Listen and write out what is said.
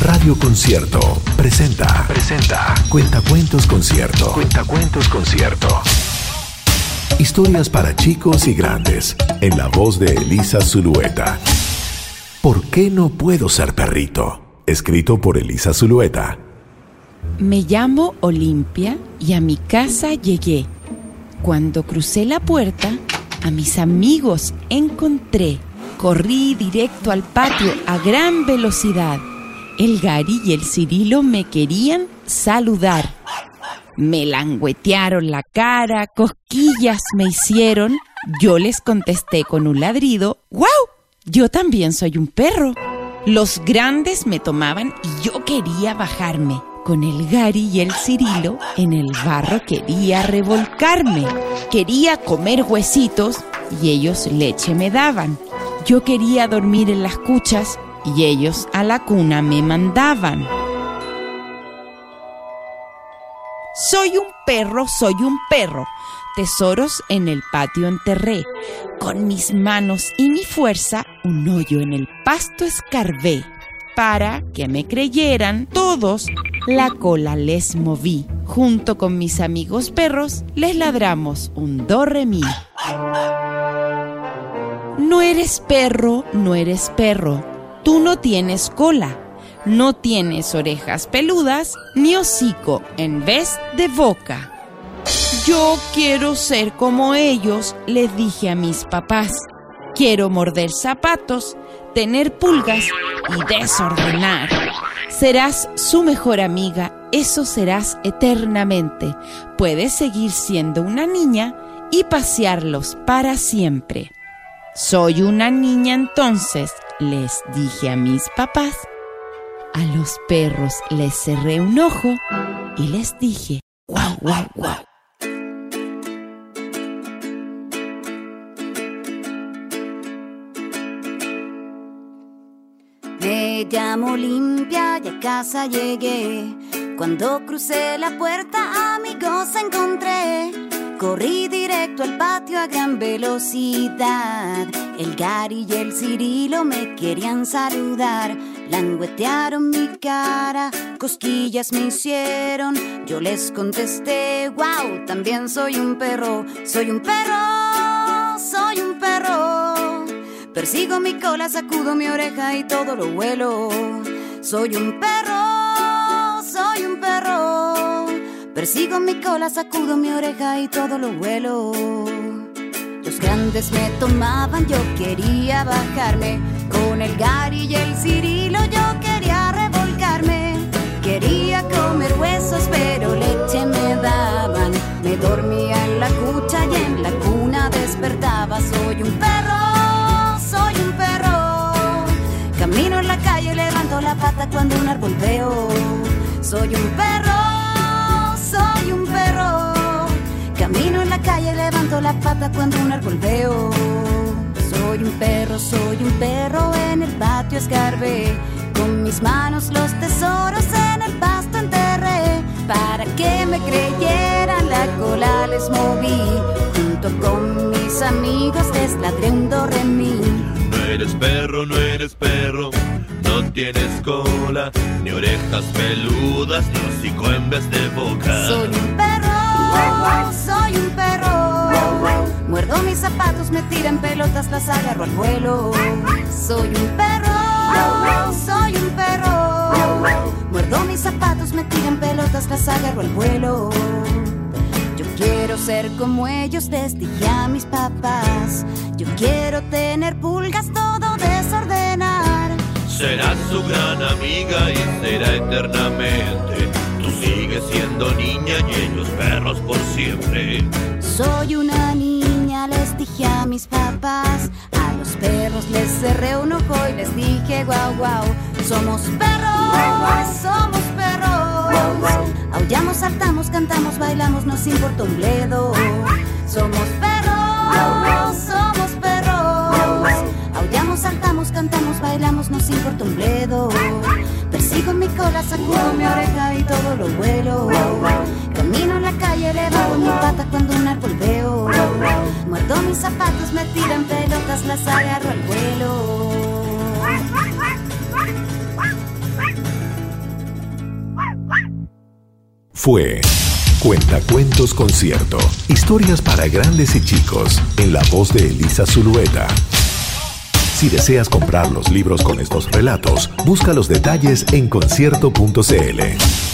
Radio Concierto presenta. Presenta. Cuentacuentos Concierto. Cuentacuentos Concierto. Historias para chicos y grandes. En la voz de Elisa Zulueta. ¿Por qué no puedo ser perrito? Escrito por Elisa Zulueta. Me llamo Olimpia y a mi casa llegué. Cuando crucé la puerta, a mis amigos encontré. Corrí directo al patio a gran velocidad. El Gary y el Cirilo me querían saludar. Me languetearon la cara, cosquillas me hicieron. Yo les contesté con un ladrido, ¡Wow! Yo también soy un perro. Los grandes me tomaban y yo quería bajarme. Con el Gary y el Cirilo en el barro quería revolcarme. Quería comer huesitos y ellos leche me daban. Yo quería dormir en las cuchas y ellos a la cuna me mandaban. Soy un perro, soy un perro. Tesoros en el patio enterré. Con mis manos y mi fuerza un hoyo en el pasto escarbé. Para que me creyeran todos, la cola les moví. Junto con mis amigos perros, les ladramos un do re mi. No eres perro, no eres perro. Tú no tienes cola. No tienes orejas peludas ni hocico en vez de boca. Yo quiero ser como ellos, les dije a mis papás. Quiero morder zapatos, tener pulgas y desordenar. Serás su mejor amiga, eso serás eternamente. Puedes seguir siendo una niña y pasearlos para siempre. Soy una niña entonces, les dije a mis papás. A los perros les cerré un ojo y les dije, guau, guau, guau. Me llamo limpia y a casa llegué. Cuando crucé la puerta, amigos encontré. Corrí directo al patio a gran velocidad. El Gary y el Cirilo me querían saludar. Languetearon mi cara, cosquillas me hicieron. Yo les contesté, wow, también soy un perro. Soy un perro, soy un perro. Persigo mi cola, sacudo mi oreja y todo lo vuelo. Soy un perro, soy un perro. Persigo mi cola, sacudo mi oreja y todo lo vuelo. Los grandes me tomaban, yo quería bajarme. Con el Gary y el Cirilo yo quería revolcarme. Quería comer huesos, pero leche me daban. Me dormía en la cucha y en la cuna despertaba. Soy un perro, soy un perro. Camino en la calle, levanto la pata cuando un árbol veo. Soy un perro, pata cuando un árbol veo. Soy un perro, soy un perro, en el patio escarbé. Con mis manos los tesoros en el pasto enterré. Para que me creyeran, la cola les moví. Junto con mis amigos les ladré un do re mi. No eres perro, no eres perro, no tienes cola, ni orejas peludas, ni hocico en vez de boca. Soy un perro, las agarro al vuelo. Soy un perro, soy un perro. Muerdo mis zapatos, me tiran pelotas, las agarro al vuelo. Yo quiero ser como ellos, dije a mis papás. Yo quiero tener pulgas, todo desordenar. Serás su gran amiga y será eternamente. Tú sigues siendo niña y ellos perros por siempre. Soy una niña, a mis papás. A los perros les cerré un ojo y les dije guau guau. Somos perros, somos perros. Aullamos, saltamos, cantamos, bailamos, nos importa un bledo. Somos perros, somos perros. Aullamos, saltamos, cantamos, bailamos, nos importa un bledo. Persigo mi cola, sacudo mi oreja y todo lo vuelo. Camino en la calle elevado mi pata cuando un árbol veo. Muerto mis zapatos, me tiran pelotas, las agarro al vuelo. Fue Cuentacuentos Concierto. Historias para grandes y chicos en la voz de Elisa Zulueta. Si deseas comprar los libros con estos relatos, busca los detalles en concierto.cl.